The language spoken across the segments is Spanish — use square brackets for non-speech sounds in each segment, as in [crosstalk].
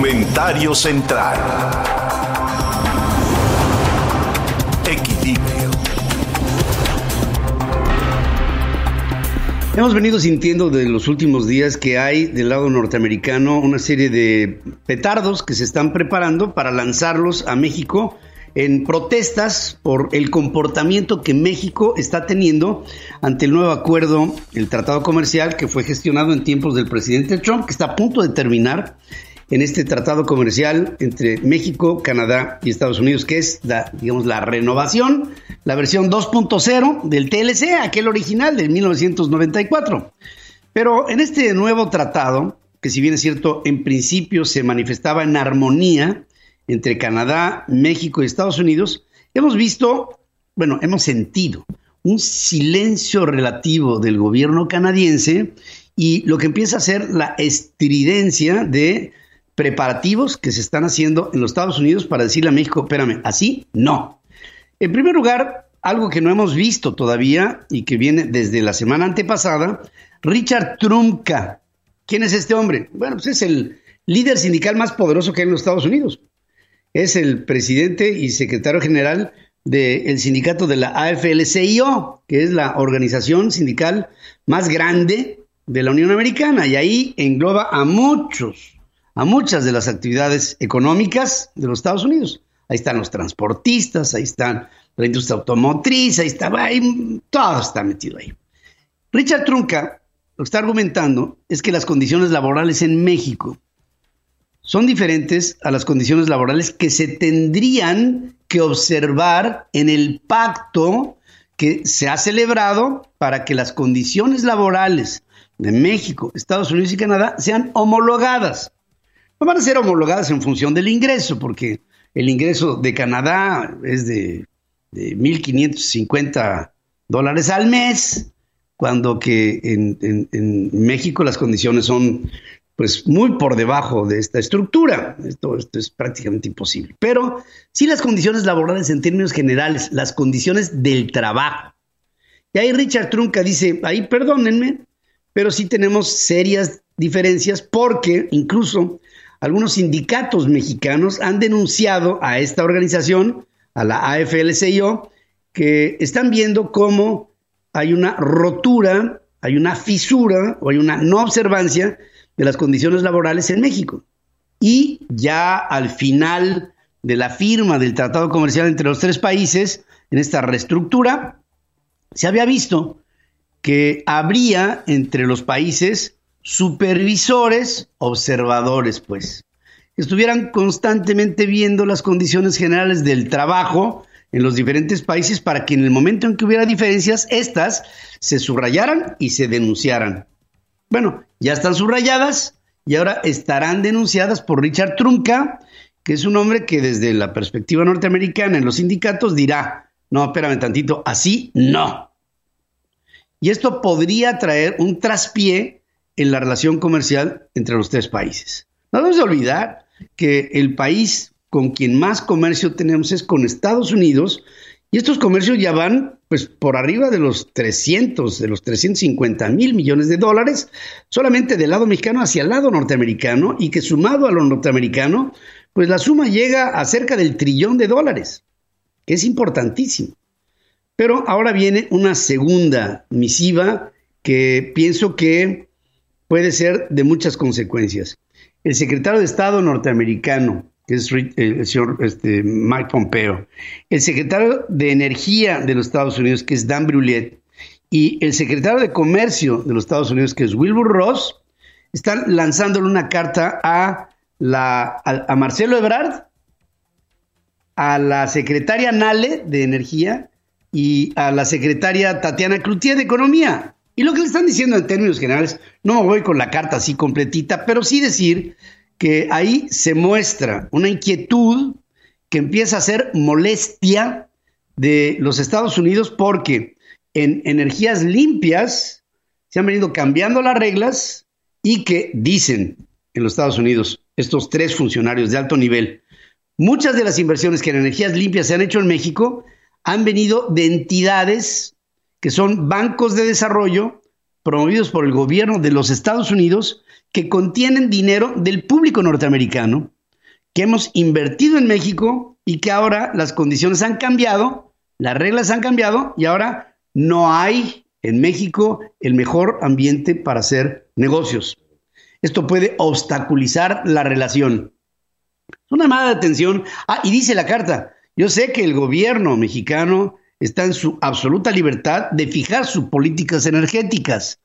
Comentario central. Equilibrio. Hemos venido sintiendo de los últimos días que hay del lado norteamericano una serie de petardos que se están preparando para lanzarlos a México en protestas por el comportamiento que México está teniendo ante el nuevo acuerdo, el tratado comercial que fue gestionado en tiempos del presidente Trump, que está a punto de terminar en este tratado comercial entre México, Canadá y Estados Unidos, que es la, digamos, la renovación, la versión 2.0 del TLC, aquel original de 1994. Pero en este nuevo tratado, que si bien es cierto, en principio se manifestaba en armonía entre Canadá, México y Estados Unidos, hemos visto, bueno, hemos sentido un silencio relativo del gobierno canadiense y lo que empieza a ser la estridencia de preparativos que se están haciendo en los Estados Unidos para decirle a México, espérame, así no. En primer lugar, algo que no hemos visto todavía y que viene desde la semana antepasada, Richard Trumka. ¿Quién es este hombre? Bueno, pues es el líder sindical más poderoso que hay en los Estados Unidos. Es el presidente y secretario general del sindicato de la AFL-CIO, que es la organización sindical más grande de la Unión Americana, y ahí engloba a muchos a muchas de las actividades económicas de los Estados Unidos. Ahí están los transportistas, ahí están la industria automotriz, ahí está, ahí, todo está metido ahí. Richard Trunca lo que está argumentando es que las condiciones laborales en México son diferentes a las condiciones laborales que se tendrían que observar en el pacto que se ha celebrado para que las condiciones laborales de México, Estados Unidos y Canadá sean homologadas van a ser homologadas en función del ingreso, porque el ingreso de Canadá es de, de 1.550 dólares al mes, cuando que en, México las condiciones son pues muy por debajo de esta estructura. Esto, esto es prácticamente imposible. Pero sí las condiciones laborales en términos generales, las condiciones del trabajo. Y ahí Richard Trunca dice, ahí perdónenme, pero sí tenemos serias diferencias porque incluso algunos sindicatos mexicanos han denunciado a esta organización, a la AFL-CIO, que están viendo cómo hay una rotura, hay una fisura o hay una no observancia de las condiciones laborales en México. Y ya al final de la firma del tratado comercial entre los tres países, en esta reestructura, se había visto que habría entre los países supervisores, observadores, pues, estuvieran constantemente viendo las condiciones generales del trabajo en los diferentes países para que en el momento en que hubiera diferencias, éstas se subrayaran y se denunciaran. Bueno, ya están subrayadas y ahora estarán denunciadas por Richard Trunca, que es un hombre que desde la perspectiva norteamericana en los sindicatos dirá, no, espérame tantito, así no. Y esto podría traer un traspié en la relación comercial entre los tres países. No debemos olvidar que el país con quien más comercio tenemos es con Estados Unidos y estos comercios ya van pues por arriba de los 300, de los 350 mil millones de dólares, solamente del lado mexicano hacia el lado norteamericano y que sumado a lo norteamericano, pues la suma llega a cerca del trillón de dólares, que es importantísimo. Pero ahora viene una segunda misiva que pienso que puede ser de muchas consecuencias. El secretario de Estado norteamericano, que es el señor este, Mike Pompeo, el secretario de Energía de los Estados Unidos, que es Dan Brulette, y el secretario de Comercio de los Estados Unidos, que es Wilbur Ross, están lanzándole una carta a, la, a, Marcelo Ebrard, a la secretaria Nale de Energía y a la secretaria Tatiana Cloutier de Economía. Y lo que le están diciendo en términos generales, no me voy con la carta así completita, pero sí decir que ahí se muestra una inquietud que empieza a ser molestia de los Estados Unidos porque en energías limpias se han venido cambiando las reglas y que dicen en los Estados Unidos estos tres funcionarios de alto nivel, muchas de las inversiones que en energías limpias se han hecho en México han venido de entidades que son bancos de desarrollo promovidos por el gobierno de los Estados Unidos que contienen dinero del público norteamericano que hemos invertido en México y que ahora las condiciones han cambiado, las reglas han cambiado y ahora no hay en México el mejor ambiente para hacer negocios. Esto puede obstaculizar la relación. Una llamada de atención. Ah, y dice la carta, yo sé que el gobierno mexicano está en su absoluta libertad de fijar sus políticas energéticas,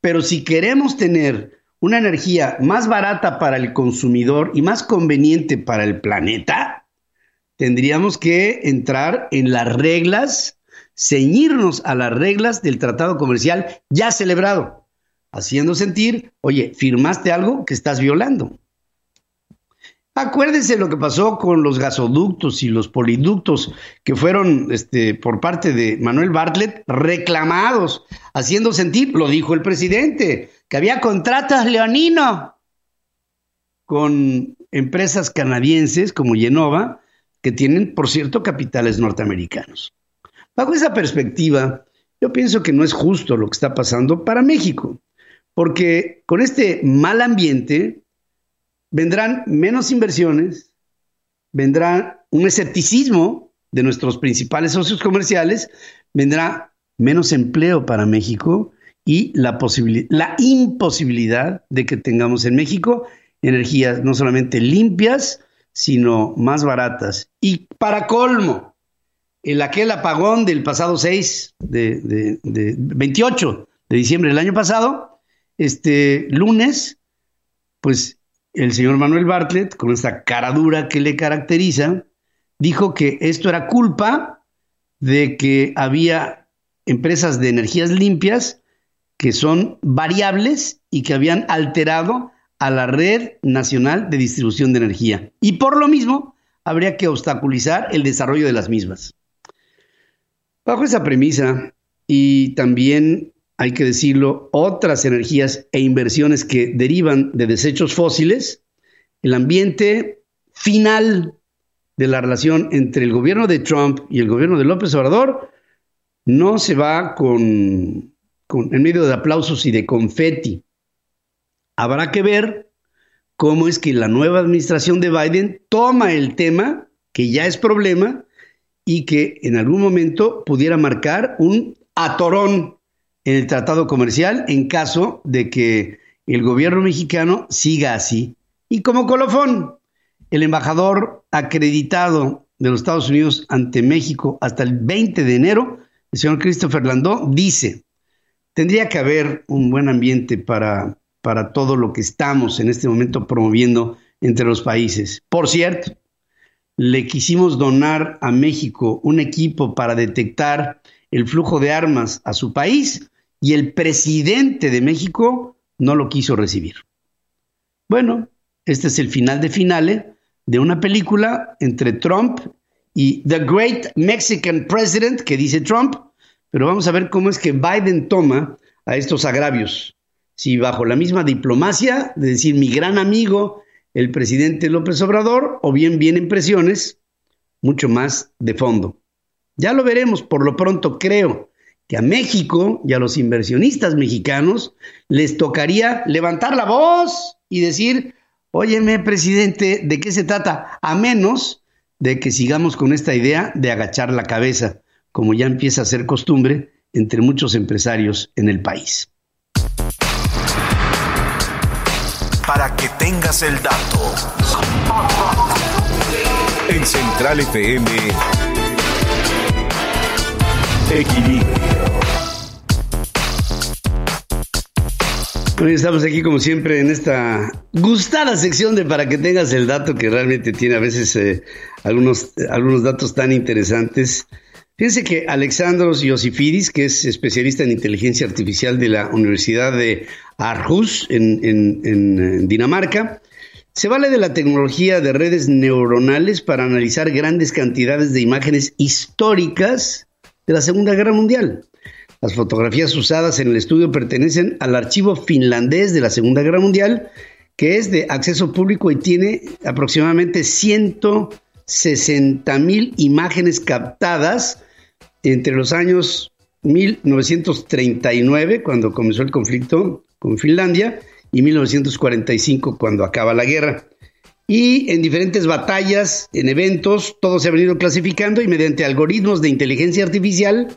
pero si queremos tener una energía más barata para el consumidor y más conveniente para el planeta, tendríamos que entrar en las reglas, ceñirnos a las reglas del tratado comercial ya celebrado, haciendo sentir, oye, firmaste algo que estás violando. Acuérdense lo que pasó con los gasoductos y los poliductos que fueron este, por parte de Manuel Bartlett reclamados, haciendo sentir, lo dijo el presidente, que había contratos leoninos con empresas canadienses como Genova, que tienen, por cierto, capitales norteamericanos. Bajo esa perspectiva, yo pienso que no es justo lo que está pasando para México, porque con este mal ambiente, vendrán menos inversiones, vendrá un escepticismo de nuestros principales socios comerciales, vendrá menos empleo para México y la, la imposibilidad de que tengamos en México energías no solamente limpias, sino más baratas. Y para colmo, el aquel apagón del pasado 6 de, de 28 de diciembre del año pasado, este lunes, pues el señor Manuel Bartlett, con esta cara dura que le caracteriza, dijo que esto era culpa de que había empresas de energías limpias que son variables y que habían alterado a la red nacional de distribución de energía. Y por lo mismo, habría que obstaculizar el desarrollo de las mismas. Bajo esa premisa, y también hay que decirlo, otras energías e inversiones que derivan de desechos fósiles, el ambiente final de la relación entre el gobierno de Trump y el gobierno de López Obrador no se va con, con en medio de aplausos y de confeti. Habrá que ver cómo es que la nueva administración de Biden toma el tema, que ya es problema, y que en algún momento pudiera marcar un atorón en el tratado comercial en caso de que el gobierno mexicano siga así. Y como colofón, el embajador acreditado de los Estados Unidos ante México hasta el 20 de enero, el señor Christopher Landó, dice, tendría que haber un buen ambiente para, para todo lo que estamos en este momento promoviendo entre los países. Por cierto, le quisimos donar a México un equipo para detectar el flujo de armas a su país y el presidente de México no lo quiso recibir. Bueno, este es el final de finales de una película entre Trump y The Great Mexican President, que dice Trump, pero vamos a ver cómo es que Biden toma a estos agravios. Si bajo la misma diplomacia, de decir mi gran amigo, el presidente López Obrador, o bien vienen presiones mucho más de fondo. Ya lo veremos, por lo pronto creo que a México y a los inversionistas mexicanos les tocaría levantar la voz y decir, óyeme, presidente, ¿de qué se trata? A menos de que sigamos con esta idea de agachar la cabeza, como ya empieza a ser costumbre entre muchos empresarios en el país. Para que tengas el dato. En Central FM. Equilibrio. Hoy estamos aquí como siempre en esta gustada sección de para que tengas el dato que realmente tiene a veces eh, algunos, algunos datos tan interesantes. Fíjense que Alexandros Yosifidis, que es especialista en inteligencia artificial de la Universidad de Aarhus en Dinamarca, se vale de la tecnología de redes neuronales para analizar grandes cantidades de imágenes históricas de la Segunda Guerra Mundial. Las fotografías usadas en el estudio pertenecen al archivo finlandés de la Segunda Guerra Mundial, que es de acceso público y tiene aproximadamente 160 mil imágenes captadas entre los años 1939, cuando comenzó el conflicto con Finlandia, y 1945, cuando acaba la guerra. Y en diferentes batallas, en eventos, todo se ha venido clasificando y mediante algoritmos de inteligencia artificial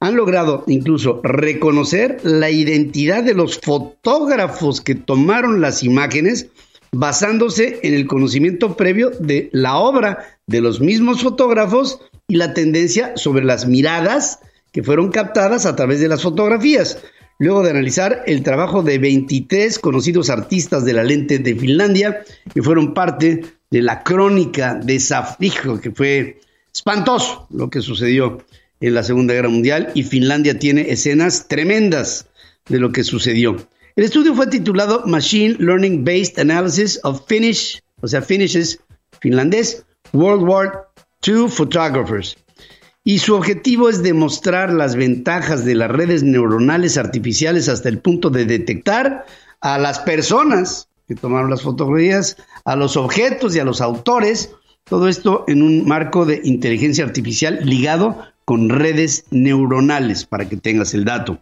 han logrado incluso reconocer la identidad de los fotógrafos que tomaron las imágenes basándose en el conocimiento previo de la obra de los mismos fotógrafos y la tendencia sobre las miradas que fueron captadas a través de las fotografías. Luego de analizar el trabajo de 23 conocidos artistas de la lente de Finlandia, que fueron parte de la crónica de Safrijo, que fue espantoso lo que sucedió en la Segunda Guerra Mundial y Finlandia tiene escenas tremendas de lo que sucedió. El estudio fue titulado Machine Learning Based Analysis of Finnish, o sea, Finishes finlandés, World War II Photographers. Y su objetivo es demostrar las ventajas de las redes neuronales artificiales hasta el punto de detectar a las personas que tomaron las fotografías, a los objetos y a los autores, todo esto en un marco de inteligencia artificial ligado con redes neuronales, para que tengas el dato.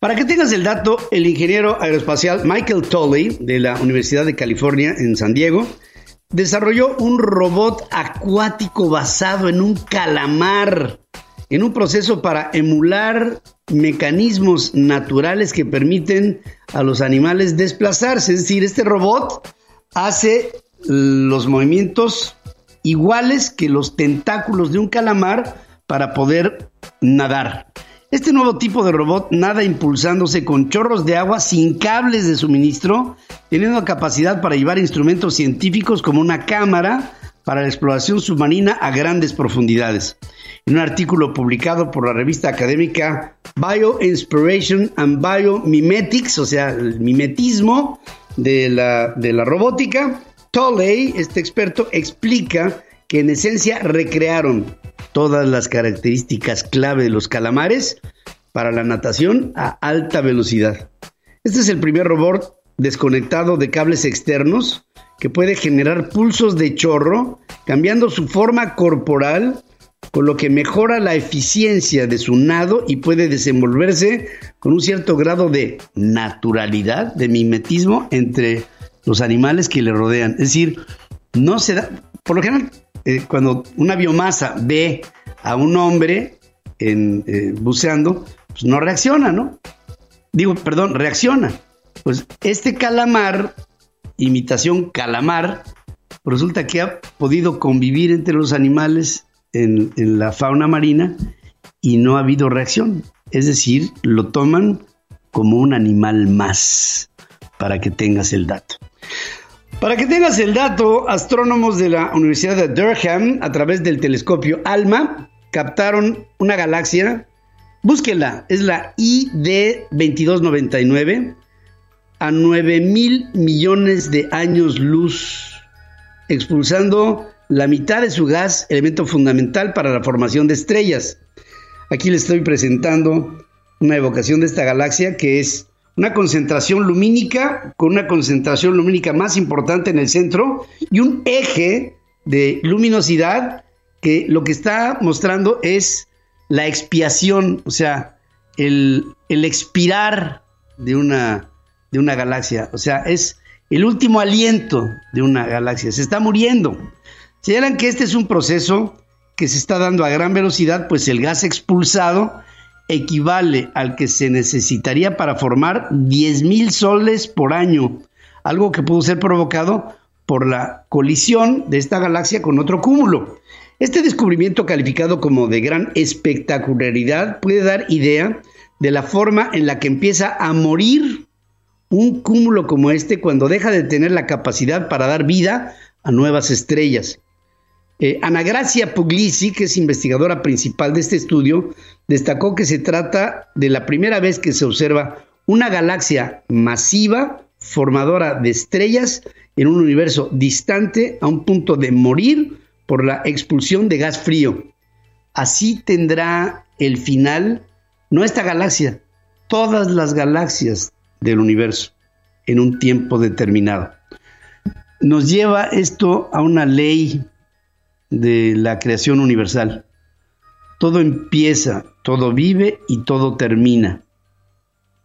Para que tengas el dato, el ingeniero aeroespacial Michael Tolley de la Universidad de California en San Diego desarrolló un robot acuático basado en un calamar, en un proceso para emular mecanismos naturales que permiten a los animales desplazarse. Es decir, este robot hace los movimientos iguales que los tentáculos de un calamar para poder nadar. Este nuevo tipo de robot nada impulsándose con chorros de agua sin cables de suministro, teniendo capacidad para llevar instrumentos científicos como una cámara para la exploración submarina a grandes profundidades. En un artículo publicado por la revista académica Bioinspiration and Biomimetics, o sea, el mimetismo de la, de la robótica, Tolley, este experto, explica que en esencia recrearon todas las características clave de los calamares para la natación a alta velocidad. Este es el primer robot desconectado de cables externos que puede generar pulsos de chorro, cambiando su forma corporal, con lo que mejora la eficiencia de su nado y puede desenvolverse con un cierto grado de naturalidad, de mimetismo entre los animales que le rodean. Es decir, no se da, por lo general, eh, cuando una biomasa ve a un hombre en, eh, buceando, pues no reacciona, ¿no? Digo, perdón, reacciona. Pues este calamar, imitación calamar, resulta que ha podido convivir entre los animales en, en la fauna marina y no ha habido reacción. Es decir, lo toman como un animal más, para que tengas el dato. Para que tengas el dato, astrónomos de la Universidad de Durham, a través del telescopio ALMA, captaron una galaxia, búsquenla, es la ID 2299, a 9 mil millones de años luz, expulsando la mitad de su gas, elemento fundamental para la formación de estrellas. Aquí les estoy presentando una evocación de esta galaxia que es una concentración lumínica con una concentración lumínica más importante en el centro y un eje de luminosidad que lo que está mostrando es la expiación, o sea, el, expirar de una, de una galaxia, o sea, es el último aliento de una galaxia, se está muriendo. Señalan que este es un proceso que se está dando a gran velocidad, pues el gas expulsado equivale al que se necesitaría para formar 10.000 soles por año, algo que pudo ser provocado por la colisión de esta galaxia con otro cúmulo. Este descubrimiento calificado como de gran espectacularidad puede dar idea de la forma en la que empieza a morir un cúmulo como este cuando deja de tener la capacidad para dar vida a nuevas estrellas. Eh, Ana Gracia Puglisi, que es investigadora principal de este estudio, destacó que se trata de la primera vez que se observa una galaxia masiva, formadora de estrellas, en un universo distante a un punto de morir por la expulsión de gas frío. Así tendrá el final, no esta galaxia, todas las galaxias del universo en un tiempo determinado. Nos lleva esto a una ley de la creación universal. todo empieza, todo vive y todo termina.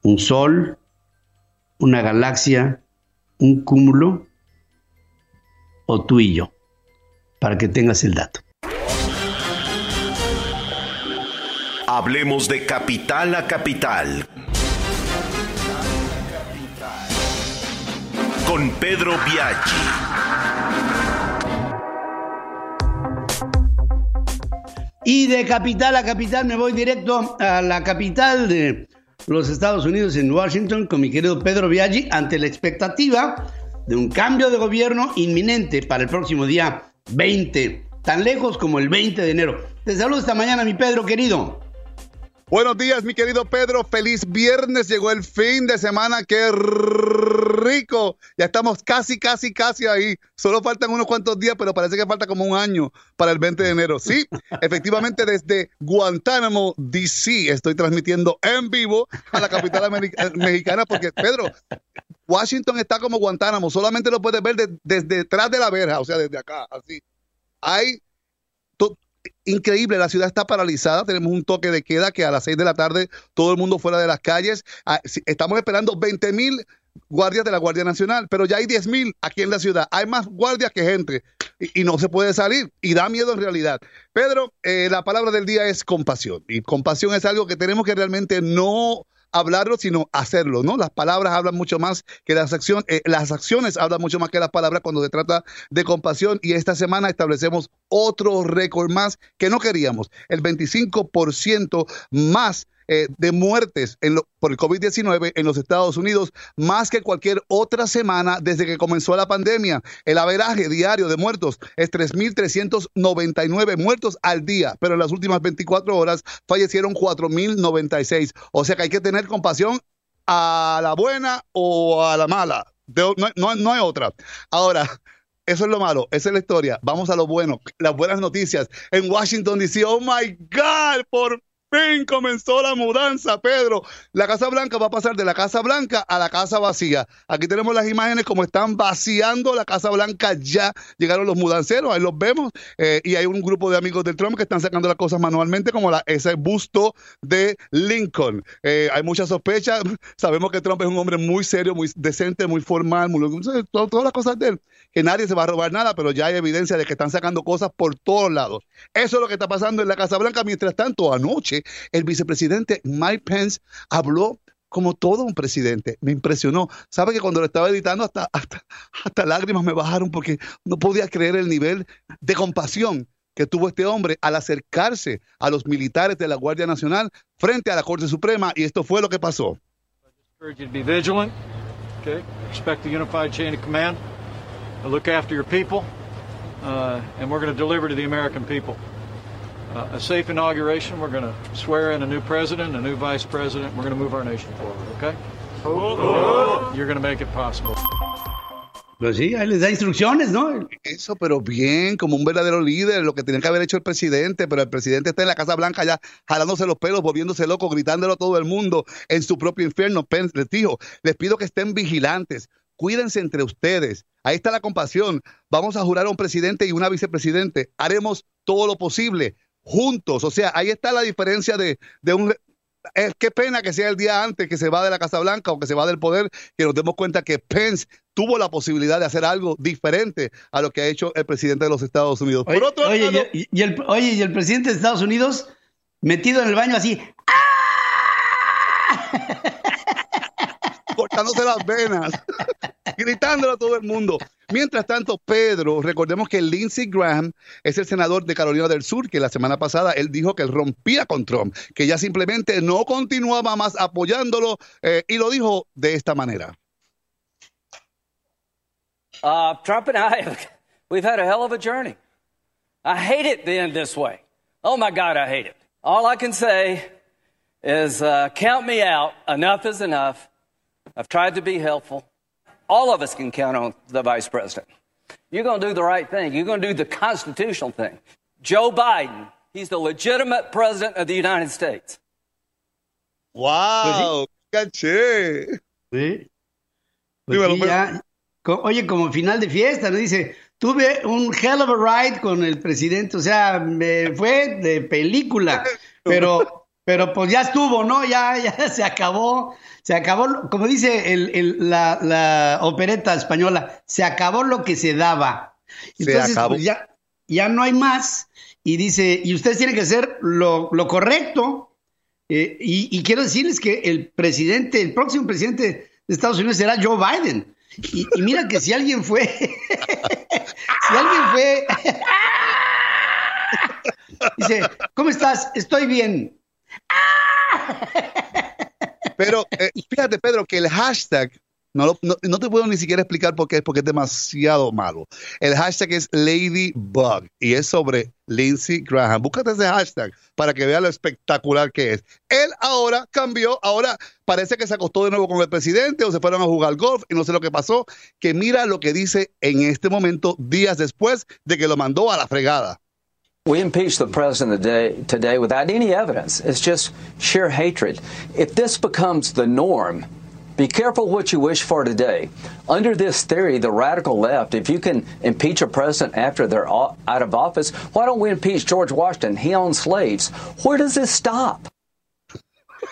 Un sol, una galaxia, un cúmulo o tú y yo, para que tengas el dato. Hablemos de capital a capital. Con Pedro Biaggi. Y de capital a capital me voy directo a la capital de los Estados Unidos, en Washington, con mi querido Pedro Biaggi, ante la expectativa de un cambio de gobierno inminente para el próximo día 20, tan lejos como el 20 de enero. Te saludo esta mañana, mi Pedro querido. Buenos días, mi querido Pedro. Feliz viernes. Llegó el fin de semana. Qué rico. Ya estamos casi, casi, casi ahí. Solo faltan unos cuantos días, pero parece que falta como un año para el 20 de enero. Sí, [laughs] efectivamente, desde Guantánamo, D.C., estoy transmitiendo en vivo a la capital mexicana porque, Pedro, Washington está como Guantánamo. Solamente lo puedes ver desde detrás de la verja, o sea, desde acá, así. Hay increíble, la ciudad está paralizada, tenemos un toque de queda que a las 6 de la tarde todo el mundo fuera de las calles, ah, estamos esperando 20 mil guardias de la Guardia Nacional, pero ya hay 10 mil aquí en la ciudad, hay más guardias que gente y, no se puede salir y da miedo en realidad. Pedro, eh, la palabra del día es compasión y compasión es algo que tenemos que realmente no hablarlo, sino hacerlo, ¿no? Las palabras hablan mucho más que las acciones, eh, las acciones hablan mucho más que las palabras cuando se trata de compasión y esta semana establecemos otro récord más que no queríamos, el 25% más eh, de muertes por el COVID-19 en los Estados Unidos, más que cualquier otra semana desde que comenzó la pandemia. El averaje diario de muertos es 3.399 muertos al día, pero en las últimas 24 horas fallecieron 4.096. O sea que hay que tener compasión a la buena o a la mala. no, no, no hay otra. Ahora, eso es lo malo, esa es la historia. Vamos a lo bueno, las buenas noticias. En Washington DC, oh my God, por fin comenzó la mudanza, Pedro. La Casa Blanca va a pasar de la Casa Blanca a la Casa Vacía. Aquí tenemos las imágenes como están vaciando la Casa Blanca ya. Llegaron los mudanceros, ahí los vemos. Eh, y hay un grupo de amigos del Trump que están sacando las cosas manualmente, como ese busto de Lincoln. Eh, hay muchas sospechas. [laughs] Sabemos que Trump es un hombre muy serio, muy decente, muy formal, todas las cosas de él. Que nadie se va a robar nada, pero ya hay evidencia de que están sacando cosas por todos lados. Eso es lo que está pasando en la Casa Blanca. Mientras tanto, anoche el vicepresidente Mike Pence habló como todo un presidente. Me impresionó. ¿Sabe que cuando lo estaba editando hasta, hasta, lágrimas me bajaron porque no podía creer el nivel de compasión que tuvo este hombre al acercarse a los militares de la Guardia Nacional frente a la Corte Suprema y esto fue lo que pasó. Be vigilant, okay? Respect the unified chain of command. Look after your people, uh, and we're going to deliver to the American people. uh, a safe inauguration. We're going to swear in a new president, a new vice president. We're going to move our nation forward, okay? You're going to make it possible. Pues sí, ahí les da instrucciones, ¿no? Eso, pero bien, como un verdadero líder, lo que tenía que haber hecho el presidente, pero el presidente está en la Casa Blanca ya jalándose los pelos, volviéndose loco, gritándolo a todo el mundo en su propio infierno. Pence les dijo, les pido que estén vigilantes, cuídense entre ustedes. Ahí está la compasión. Vamos a jurar a un presidente y una vicepresidente. Haremos todo lo posible juntos. O sea, ahí está la diferencia de, un... Es, qué pena que sea el día antes que se va de la Casa Blanca o que se va del poder, que nos demos cuenta que Pence tuvo la posibilidad de hacer algo diferente a lo que ha hecho el presidente de los Estados Unidos. Oye, y, el, oye, y el presidente de Estados Unidos metido en el baño así. ¡Ah! Cortándose las venas, [laughs] gritándolo a todo el mundo. Mientras tanto, Pedro, recordemos que Lindsey Graham es el senador de Carolina del Sur, que la semana pasada él dijo que él rompía con Trump, que ya simplemente no continuaba más apoyándolo eh, y lo dijo de esta manera. Uh, Trump and I, we've had a hell of a journey. I hate it being this way. Oh my God, I hate it. All I can say is uh, count me out. Enough is enough. I've tried to be helpful. All of us can count on the vice president. You're going to do the right thing. You're going to do the constitutional thing. Joe Biden, he's the legitimate president of the United States. ¡Wow! ¡Caché! Sí. Pues sí, ya, oye, como final de fiesta, ¿no? Dice, tuve un hell of a ride con el presidente, o sea, me fue de película, [laughs] pero, pero pues ya estuvo, ¿no? Ya, [laughs] ya se acabó, se acabó, como dice el, el, la, la, opereta española, se acabó lo que se daba. Entonces, Pues ya, ya no hay más. Y dice, y ustedes tienen que hacer lo, lo correcto. Eh, y, y quiero decirles que el presidente, el próximo presidente de Estados Unidos será Joe Biden. Y, y, mira que si alguien fue, [laughs] si alguien fue, [laughs] dice, ¿cómo estás? Estoy bien. [laughs] Pero eh, fíjate, Pedro, que el hashtag, no, no, no, te puedo ni siquiera explicar por qué es, porque es demasiado malo. El hashtag es Ladybug y es sobre Lindsey Graham. Búscate ese hashtag para que vea lo espectacular que es. Él ahora cambió, ahora parece que se acostó de nuevo con el presidente o se fueron a jugar golf y no sé lo que pasó. Que mira lo que dice en este momento, días después de que lo mandó a la fregada. We impeached the president today, today without any evidence. It's just sheer hatred. If this becomes the norm, be careful what you wish for today. Under this theory, the radical left, if you can impeach a president after they're out of office, why don't we impeach George Washington? He owned slaves. Where does this stop? [laughs]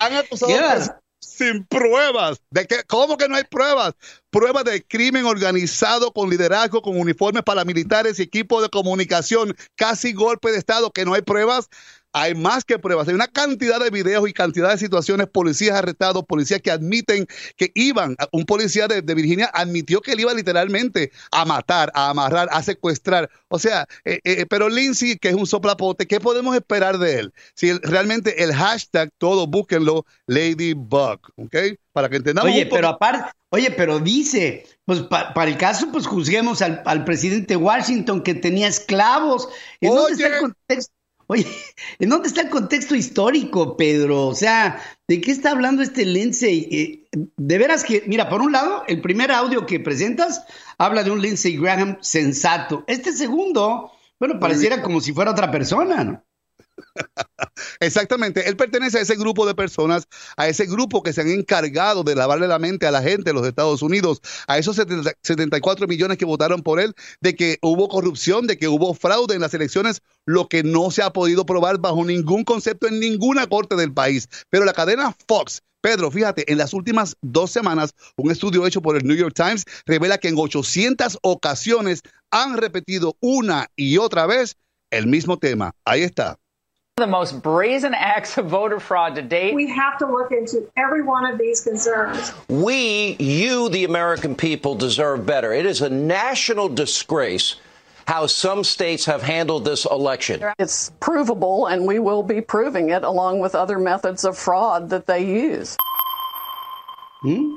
Han acusado sin pruebas. ¿De qué? ¿Cómo que no hay pruebas? Pruebas de crimen organizado con liderazgo, con uniformes paramilitares y equipos de comunicación, casi golpe de Estado, que no hay pruebas. Hay más que pruebas. Hay una cantidad de videos y cantidad de situaciones, policías arrestados, policías que admiten que iban, un policía de, de Virginia admitió que él iba literalmente a matar, a amarrar, a secuestrar. O sea, eh, eh, pero Lindsay, que es un soplapote, ¿qué podemos esperar de él? Si él, realmente el hashtag, todo búsquenlo, Ladybug, ¿ok? Para que entendamos. Oye, pero aparte, oye, pero dice, pues pa, para el caso, pues juzguemos al, al, presidente Washington que tenía esclavos. ¿En dónde está el contexto? Oye, [laughs] ¿en dónde está el contexto histórico, Pedro? O sea, ¿de qué está hablando este Lindsay? Eh, de veras que, mira, por un lado, el primer audio que presentas habla de un Lindsey Graham sensato. Este segundo, bueno, pareciera como si fuera otra persona, ¿no? [laughs] Exactamente, él pertenece a ese grupo de personas, a ese grupo que se han encargado de lavarle la mente a la gente de los Estados Unidos, a esos 70, 74 millones que votaron por él, de que hubo corrupción, de que hubo fraude en las elecciones, lo que no se ha podido probar bajo ningún concepto en ninguna corte del país. Pero la cadena Fox Pedro, fíjate, en las últimas dos semanas, un estudio hecho por el New York Times revela que en 800 ocasiones han repetido una y otra vez el mismo tema. Ahí está. The most brazen acts of voter fraud to date. We have to look into every one of these concerns. We, you, the American people, deserve better. It is a national disgrace how some states have handled this election. It's provable, and we will be proving it along with other methods of fraud that they use. ¿Mm?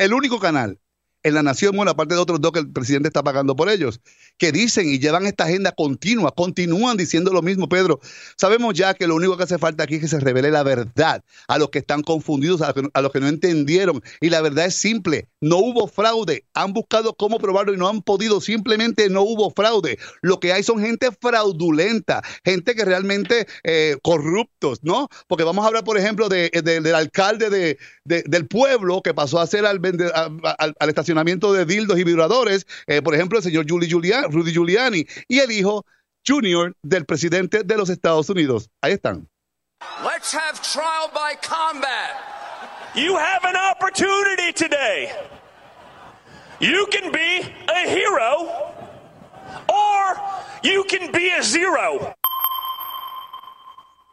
El único canal en la nación, bueno, aparte de otros dos que el presidente está pagando por ellos, que dicen y llevan esta agenda continua, continúan diciendo lo mismo, Pedro. Sabemos ya que lo único que hace falta aquí es que se revele la verdad a los que están confundidos, a los que, a los que no entendieron. Y la verdad es simple, no hubo fraude. Han buscado cómo probarlo y no han podido, simplemente no hubo fraude. Lo que hay son gente fraudulenta, gente que realmente eh, corruptos, ¿no? Porque vamos a hablar, por ejemplo, de, de, del alcalde de, del pueblo que pasó a ser al, al, al estacionamiento de dildos y vibradores, eh, por ejemplo, el señor Julie Giuliani, Rudy Giuliani y el hijo junior del presidente de los Estados Unidos. Ahí están. Let's have trial by combat. You have an opportunity today. You can be a hero or you can be a zero.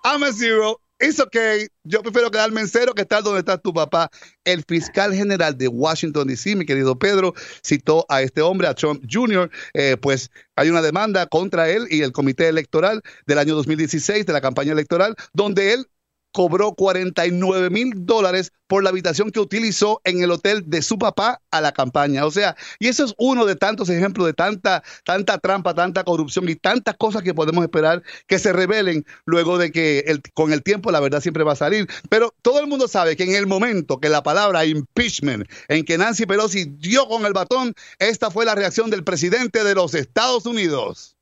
I'm a zero. It's okay. Yo prefiero quedarme en cero que estar donde está tu papá. El fiscal general de Washington, D.C., mi querido Pedro, citó a este hombre, a Trump Jr., eh, pues hay una demanda contra él y el comité electoral del año 2016, de la campaña electoral, donde él cobró 49 mil dólares por la habitación que utilizó en el hotel de su papá a la campaña. O sea, y eso es uno de tantos ejemplos de tanta, tanta trampa, tanta corrupción y tantas cosas que podemos esperar que se revelen luego de que el, con el tiempo la verdad siempre va a salir. Pero todo el mundo sabe que en el momento que la palabra impeachment, en que Nancy Pelosi dio con el batón, esta fue la reacción del presidente de los Estados Unidos.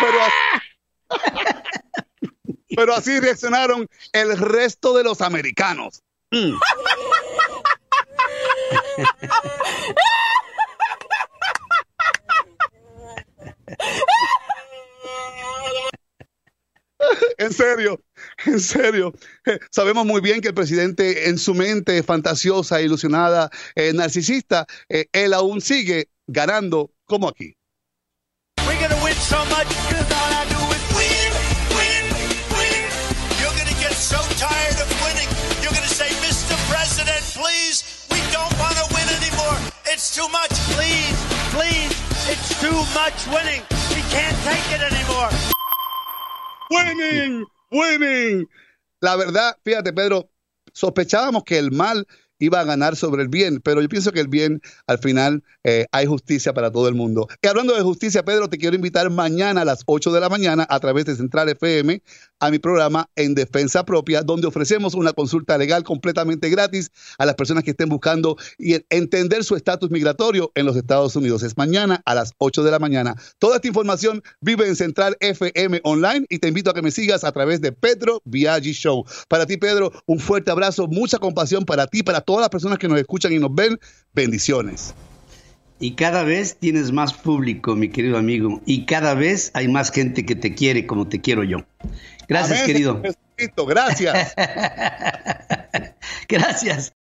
Pero Pero así reaccionaron el resto de los americanos. Mm. [laughs] en serio, en serio. Sabemos muy bien que el presidente en su mente fantasiosa, ilusionada, eh, narcisista, eh, él aún sigue ganando como aquí. It's too much. Please, please, it's too much winning. We can't take it anymore. Winning, winning. La verdad, fíjate, Pedro, sospechábamos que el mal iba a ganar sobre el bien, pero yo pienso que el bien, al final, eh, hay justicia para todo el mundo. Y hablando de justicia, Pedro, te quiero invitar mañana a las 8 de la mañana a través de Central FM a mi programa En Defensa Propia, donde ofrecemos una consulta legal completamente gratis a las personas que estén buscando y entender su estatus migratorio en los Estados Unidos. Es mañana a las 8 de la mañana. Toda esta información vive en Central FM Online y te invito a que me sigas a través de Pedro Viaggi Show. Para ti, Pedro, un fuerte abrazo, mucha compasión para ti, para todas las personas que nos escuchan y nos ven. Bendiciones. Y cada vez tienes más público, mi querido amigo. Y cada vez hay más gente que te quiere como te quiero yo. Gracias, Amén, querido. Jesucristo, Gracias. [laughs] Gracias.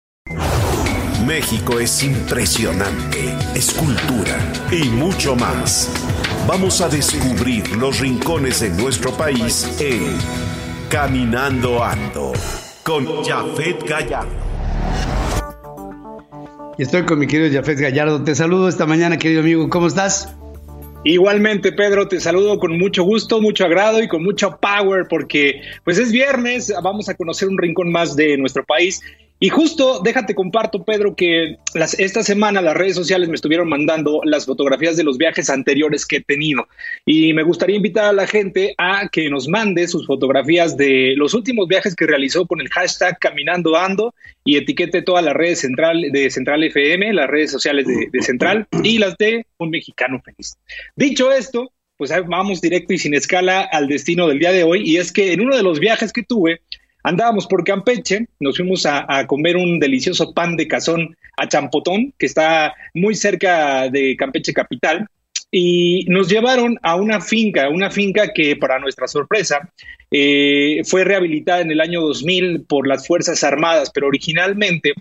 México es impresionante, es cultura y mucho más. Vamos a descubrir los rincones de nuestro país en Caminando Ando con Jafet Gallardo. Estoy con mi querido Jafet Gallardo. Te saludo esta mañana, querido amigo. ¿Cómo estás? Igualmente, Pedro, te saludo con mucho gusto, mucho agrado y con mucho power porque pues es viernes, vamos a conocer un rincón más de nuestro país y justo, déjate comparto, Pedro, que las, esta semana las redes sociales me estuvieron mandando las fotografías de los viajes anteriores que he tenido. Y me gustaría invitar a la gente a que nos mande sus fotografías de los últimos viajes que realizó con el hashtag Caminando Ando y etiquete todas las redes central, de Central FM, las redes sociales de, de Central y las de Un Mexicano Feliz. Dicho esto, pues vamos directo y sin escala al destino del día de hoy. Y es que en uno de los viajes que tuve, Andábamos por Campeche, nos fuimos a, comer un delicioso pan de cazón a Champotón, que está muy cerca de Campeche Capital, y nos llevaron a una finca, una finca que para nuestra sorpresa eh, fue rehabilitada en el año 2000 por las Fuerzas Armadas, pero originalmente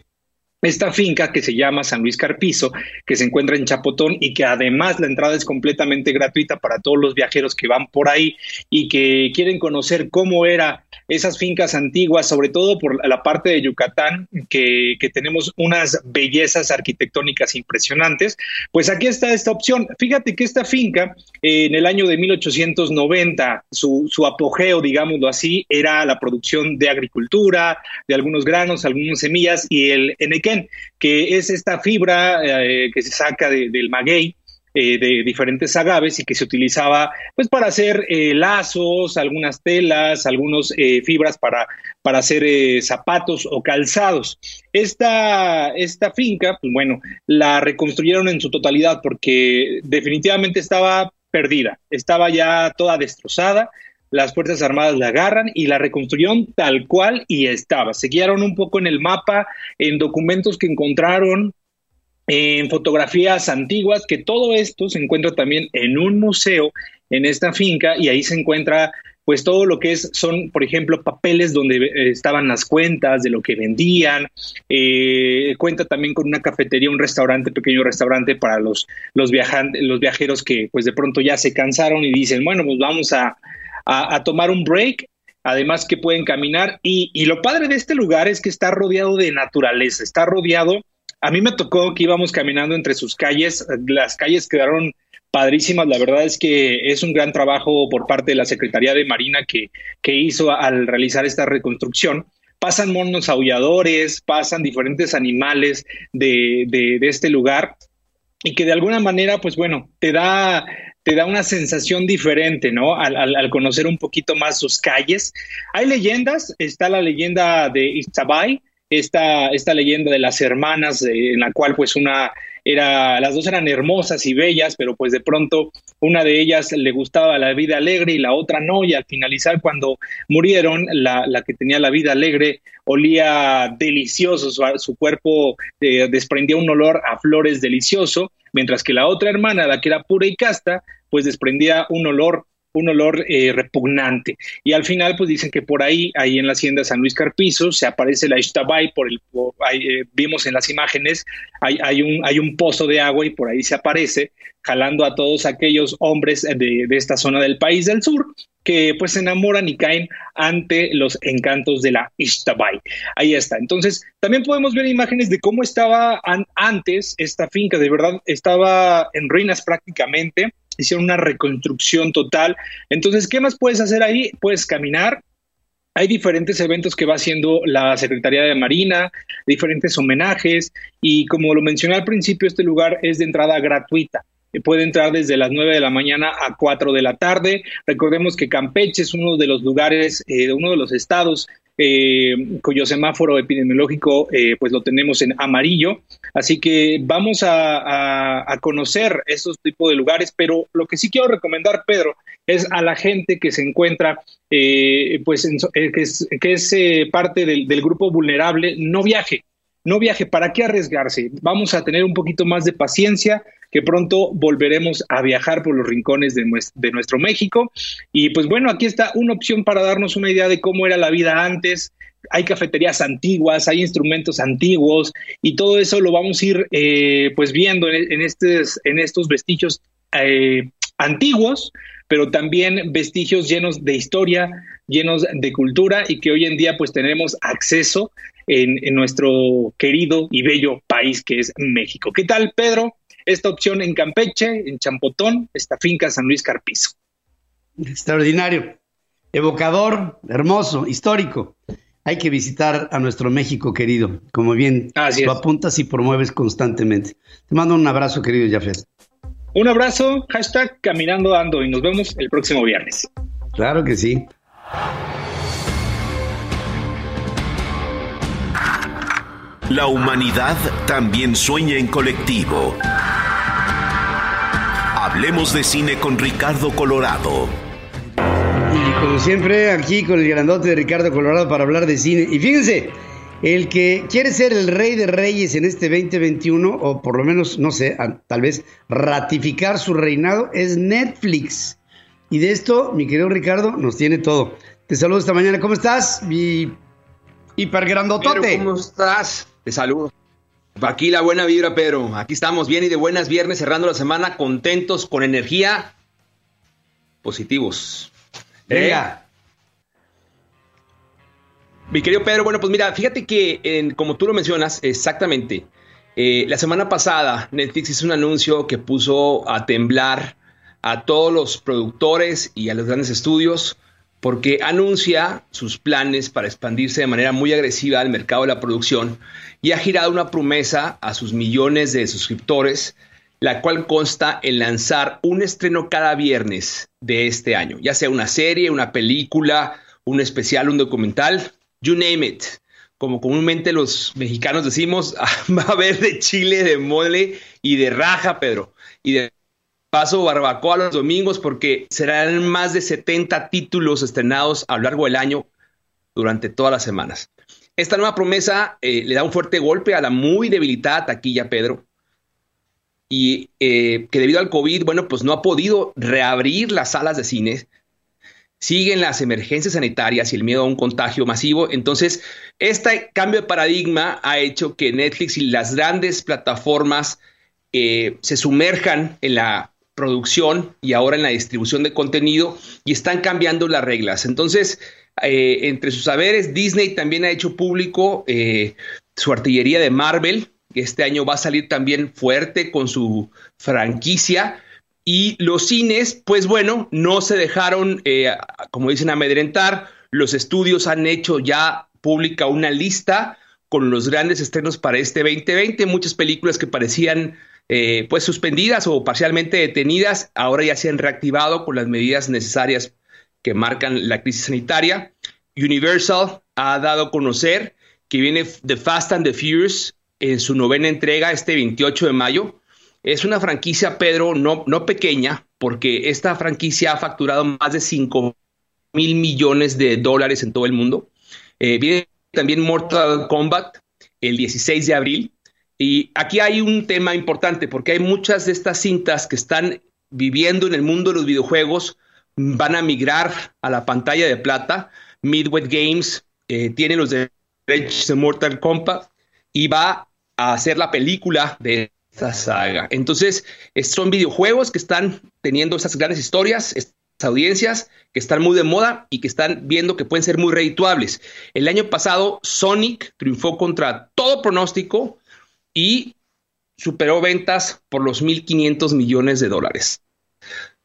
esta finca que se llama San Luis Carpizo, que se encuentra en Chapotón y que además la entrada es completamente gratuita para todos los viajeros que van por ahí y que quieren conocer cómo era esas fincas antiguas, sobre todo por la parte de Yucatán, que, que tenemos unas bellezas arquitectónicas impresionantes, pues aquí está esta opción. Fíjate que esta finca eh, en el año de 1890, su, su apogeo, digámoslo así, era la producción de agricultura, de algunos granos, algunas semillas y el enequén, que es esta fibra eh, que se saca de, del maguey, eh, de diferentes agaves y que se utilizaba pues para hacer eh, lazos, algunas telas, algunas eh, fibras para, para hacer eh, zapatos o calzados. Esta, esta finca, pues bueno, la reconstruyeron en su totalidad porque definitivamente estaba perdida, estaba ya toda destrozada. Las Fuerzas Armadas la agarran y la reconstruyeron tal cual y estaba. Se guiaron un poco en el mapa, en documentos que encontraron, en fotografías antiguas, que todo esto se encuentra también en un museo en esta finca y ahí se encuentra pues todo lo que es, son, por ejemplo, papeles donde eh, estaban las cuentas de lo que vendían, eh, cuenta también con una cafetería, un restaurante, pequeño restaurante para los, los, viajantes, los viajeros que pues de pronto ya se cansaron y dicen, bueno, pues vamos a, a, a tomar un break, además que pueden caminar y, y lo padre de este lugar es que está rodeado de naturaleza, está rodeado a mí me tocó que íbamos caminando entre sus calles, las calles quedaron padrísimas, la verdad es que es un gran trabajo por parte de la Secretaría de Marina que, que hizo al realizar esta reconstrucción. Pasan monos aulladores, pasan diferentes animales de, de, este lugar y que de alguna manera, pues bueno, te da, te da una sensación diferente, ¿no? Al, conocer un poquito más sus calles. Hay leyendas, está la leyenda de Iztabay, esta, esta leyenda de las hermanas, en la cual pues una era, las dos eran hermosas y bellas, pero pues de pronto una de ellas le gustaba la vida alegre y la otra no, y al finalizar cuando murieron, la, la que tenía la vida alegre olía delicioso, su, su cuerpo eh, desprendía un olor a flores delicioso, mientras que la otra hermana, la que era pura y casta, pues desprendía un olor un olor eh, repugnante. Y al final, pues dicen que por ahí, ahí en la hacienda San Luis Carpizo, se aparece la Ishtabay, por el, eh, vimos en las imágenes, hay, hay, un, hay un pozo de agua y por ahí se aparece, jalando a todos aquellos hombres de, de esta zona del país del sur, que pues se enamoran y caen ante los encantos de la Ishtabay. Ahí está. Entonces, también podemos ver imágenes de cómo estaba antes esta finca, de verdad estaba en ruinas prácticamente hicieron una reconstrucción total. Entonces, ¿qué más puedes hacer ahí? Puedes caminar. Hay diferentes eventos que va haciendo la Secretaría de Marina, diferentes homenajes y como lo mencioné al principio, este lugar es de entrada gratuita puede entrar desde las 9 de la mañana a 4 de la tarde. Recordemos que Campeche es uno de los lugares, eh, uno de los estados eh, cuyo semáforo epidemiológico eh, pues lo tenemos en amarillo. Así que vamos a, conocer estos tipos de lugares, pero lo que sí quiero recomendar, Pedro, es a la gente que se encuentra, eh, pues que es, que es parte del, del grupo vulnerable, no viaje no viaje, ¿para qué arriesgarse? Vamos a tener un poquito más de paciencia, que pronto volveremos a viajar por los rincones de nuestro, México. Y pues bueno, aquí está una opción para darnos una idea de cómo era la vida antes. Hay cafeterías antiguas, hay instrumentos antiguos y todo eso lo vamos a ir eh, pues viendo en, estos, vestigios eh, antiguos, pero también vestigios llenos de historia, llenos de cultura y que hoy en día pues tenemos acceso en, nuestro querido y bello país que es México. ¿Qué tal, Pedro? Esta opción en Campeche, en Champotón, esta finca San Luis Carpizo. Extraordinario, evocador, hermoso, histórico. Hay que visitar a nuestro México querido, como bien lo apuntas y promueves constantemente. Te mando un abrazo, querido Jafet. Un abrazo, hashtag Caminando Ando y nos vemos el próximo viernes. Claro que sí. La humanidad también sueña en colectivo. Hablemos de cine con Ricardo Colorado. Y como siempre, aquí con el grandote de Ricardo Colorado para hablar de cine. Y fíjense, el que quiere ser el rey de reyes en este 2021, o por lo menos, no sé, tal vez ratificar su reinado, es Netflix. Y de esto, mi querido Ricardo, nos tiene todo. Te saludo esta mañana. ¿Cómo estás? Mi hipergrandotote. ¿Cómo estás? Te saludo. Aquí la buena vibra, Pedro. Aquí estamos bien y de buenas viernes, cerrando la semana, contentos, con energía, positivos. Venga. Mi querido Pedro, bueno, pues mira, fíjate que como tú lo mencionas, exactamente, eh, la semana pasada Netflix hizo un anuncio que puso a temblar a todos los productores y a los grandes estudios porque anuncia sus planes para expandirse de manera muy agresiva al mercado de la producción y ha girado una promesa a sus millones de suscriptores, la cual consta en lanzar un estreno cada viernes de este año, ya sea una serie, una película, un especial, un documental, you name it. Como comúnmente los mexicanos decimos, [laughs] va a haber de chile, de mole y de raja, Pedro, y de Paso barbacoa los domingos porque serán más de 70 títulos estrenados a lo largo del año durante todas las semanas. Esta nueva promesa eh, le da un fuerte golpe a la muy debilitada taquilla, Pedro, y eh, que debido al COVID, bueno, pues no ha podido reabrir las salas de cine. Siguen las emergencias sanitarias y el miedo a un contagio masivo. Entonces, este cambio de paradigma ha hecho que Netflix y las grandes plataformas eh, se sumerjan en la producción y ahora en la distribución de contenido y están cambiando las reglas. Entonces, eh, entre sus saberes, Disney también ha hecho público eh, su artillería de Marvel. Este año va a salir también fuerte con su franquicia. Y los cines, pues bueno, no se dejaron, eh, como dicen, amedrentar. Los estudios han hecho ya pública una lista con los grandes estrenos para este 2020. Muchas películas que parecían eh, pues suspendidas o parcialmente detenidas, ahora ya se han reactivado con las medidas necesarias que marcan la crisis sanitaria. Universal ha dado a conocer que viene The Fast and the Furious en su novena entrega este 28 de mayo. Es una franquicia, Pedro, no, no pequeña, porque esta franquicia ha facturado más de 5 mil millones de dólares en todo el mundo. Eh, viene también Mortal Kombat el 16 de abril. Y aquí hay un tema importante, porque hay muchas de estas cintas que están viviendo en el mundo de los videojuegos, van a migrar a la pantalla de plata. Midway Games eh, tiene los derechos de Mortal Kombat y va a hacer la película de esta saga. Entonces, son videojuegos que están teniendo esas grandes historias, estas audiencias que están muy de moda y que están viendo que pueden ser muy redituables. El año pasado, Sonic triunfó contra todo pronóstico y superó ventas por los 1.500 millones de dólares.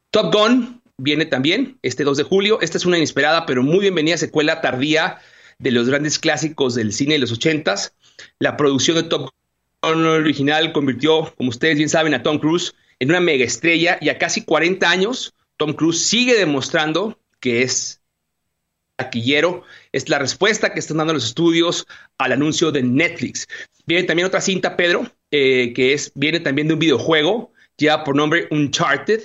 Top Gun viene también este 2 de julio. Esta es una inesperada pero muy bienvenida secuela tardía de los grandes clásicos del cine de los 80s. La producción de Top Gun original convirtió, como ustedes bien saben, a Tom Cruise en una mega estrella y a casi 40 años Tom Cruise sigue demostrando que es taquillero. Es la respuesta que están dando los estudios al anuncio de Netflix. Viene también otra cinta, Pedro, eh, que es, viene también de un videojuego, ya por nombre Uncharted.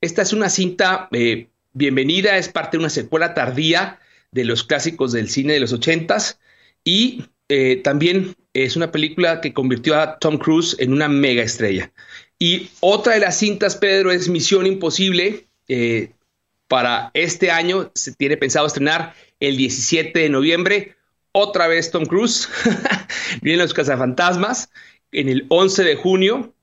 Esta es una cinta eh, bienvenida, es parte de una secuela tardía de los clásicos del cine de los ochentas y eh, también es una película que convirtió a Tom Cruise en una mega estrella. Y otra de las cintas, Pedro, es Misión Imposible. Eh, para este año se tiene pensado estrenar el 17 de noviembre. Otra vez Tom Cruise. [laughs] Vienen los cazafantasmas. En el 11 de junio,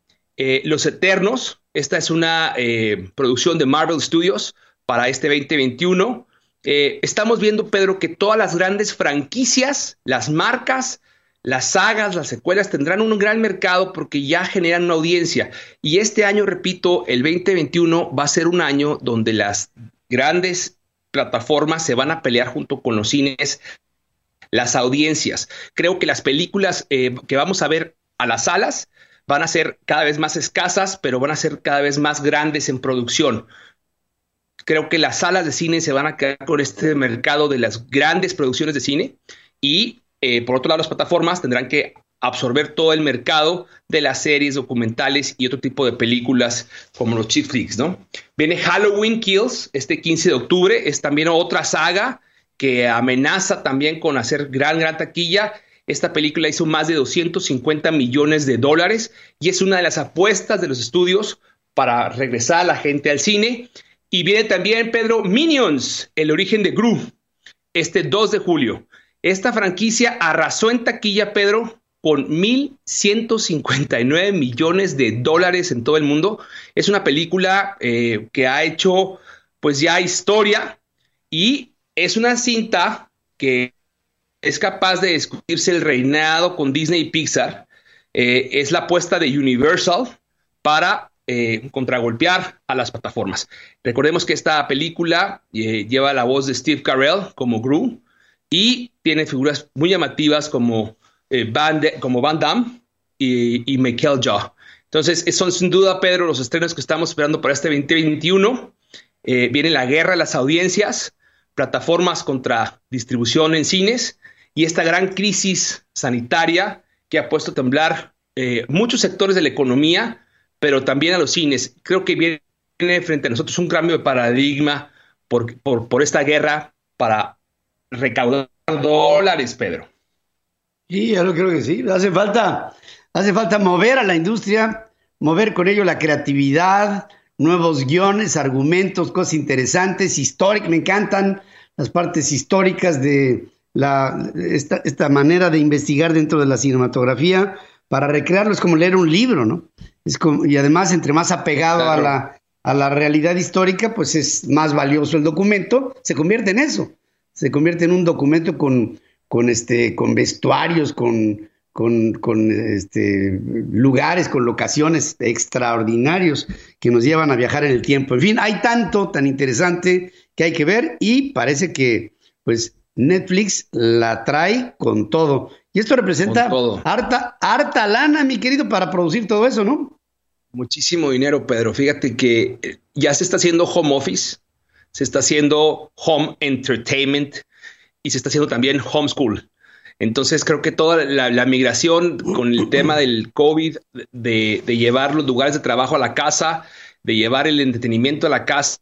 Los Eternos, esta es una eh, producción de Marvel Studios para este 2021. Eh, estamos viendo, Pedro, que todas las grandes franquicias, las marcas, las sagas, las secuelas tendrán un gran mercado porque ya generan una audiencia. Y este año, repito, el 2021 va a ser un año donde las grandes plataformas se van a pelear junto con los cines, las audiencias. Creo que las películas eh, que vamos a ver a las salas van a ser cada vez más escasas, pero van a ser cada vez más grandes en producción. Creo que las salas de cine se van a quedar con este mercado de las grandes producciones de cine y eh, por otro lado las plataformas tendrán que absorber todo el mercado de las series, documentales y otro tipo de películas como los chick flicks, ¿no? Viene Halloween Kills este 15 de octubre, es también otra saga que amenaza también con hacer gran, gran taquilla esta película hizo más de 250 millones de dólares y es una de las apuestas de los estudios para regresar a la gente al cine. Y viene también, Pedro, Minions, el origen de Gru, este 2 de julio. Esta franquicia arrasó en taquilla, Pedro, con 1.159 millones de dólares en todo el mundo. Es una película eh, que ha hecho pues ya historia y es una cinta que es capaz de discutirse el reinado con Disney y Pixar. Eh, es la apuesta de Universal para eh, contragolpear a las plataformas. Recordemos que esta película eh, lleva la voz de Steve Carell como Gru y tiene figuras muy llamativas como, Van, como Van Damme y, Michael Jaw. Entonces, son sin duda, Pedro, los estrenos que estamos esperando para este 2021. viene la guerra de las audiencias, plataformas contra distribución en cines y esta gran crisis sanitaria que ha puesto a temblar eh, muchos sectores de la economía, pero también a los cines. Creo que viene frente a nosotros un cambio de paradigma por, por, esta guerra para recaudar dólares, Pedro. Sí, yo creo que sí. Hace falta, hace falta mover a la industria, mover con ello la creatividad, nuevos guiones, argumentos, cosas interesantes, históricas. Me encantan las partes históricas de, la, esta, esta, manera de investigar dentro de la cinematografía para recrearlo es como leer un libro, ¿no? Es como, y además, entre más apegado a, la, a la realidad histórica, pues es más valioso el documento, se convierte en eso, se convierte en un documento con, con, este, con vestuarios, con, con, con este, lugares, con locaciones extraordinarios que nos llevan a viajar en el tiempo. En fin, hay tanto tan interesante que hay que ver y parece que pues Netflix la trae con todo. Y esto representa harta, harta lana, mi querido, para producir todo eso, ¿no? Muchísimo dinero, Pedro. Fíjate que eh, ya se está haciendo home office, se está haciendo home entertainment y se está haciendo también homeschool. Entonces creo que toda la, migración con el tema del COVID, de, de, llevar los lugares de trabajo a la casa, de llevar el entretenimiento a la casa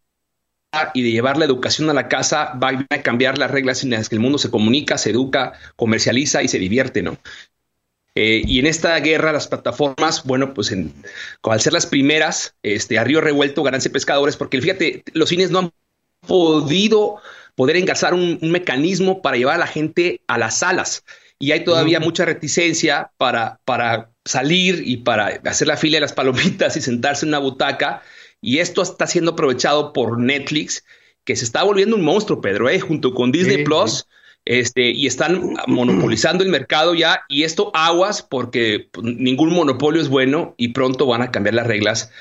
y de llevar la educación a la casa, va a cambiar las reglas en las que el mundo se comunica, se educa, comercializa y se divierte, ¿no? Eh, y en esta guerra, las plataformas, bueno, pues en, al ser las primeras, este, a río revuelto, ganancia pescadores, porque fíjate, los cines no han podido poder engarzar un, mecanismo para llevar a la gente a las salas. Y hay todavía mucha reticencia para, para salir y para hacer la fila de las palomitas y sentarse en una butaca. Y esto está siendo aprovechado por Netflix, que se está volviendo un monstruo, Pedro, ¿eh? junto con Disney Plus. Este, y están monopolizando el mercado ya, y esto aguas porque ningún monopolio es bueno y pronto van a cambiar las reglas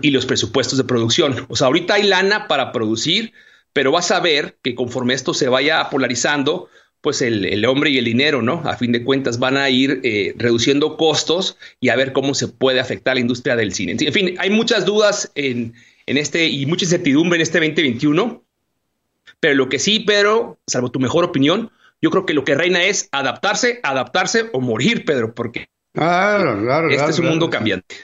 y los presupuestos de producción. O sea, ahorita hay lana para producir, pero vas a ver que conforme esto se vaya polarizando, pues el, hombre y el dinero, ¿no? A fin de cuentas van a ir eh, reduciendo costos y a ver cómo se puede afectar la industria del cine. En fin, hay muchas dudas en, en este y mucha incertidumbre en este 2021, pero lo que sí, Pedro, salvo tu mejor opinión, yo creo que lo que reina es adaptarse, adaptarse o morir, Pedro, porque este es un mundo cambiante.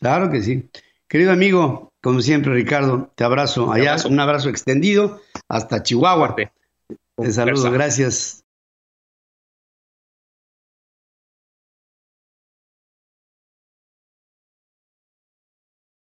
Claro que sí. Querido amigo, como siempre, Ricardo, te abrazo allá, un abrazo extendido hasta Chihuahua. Te saludo, gracias.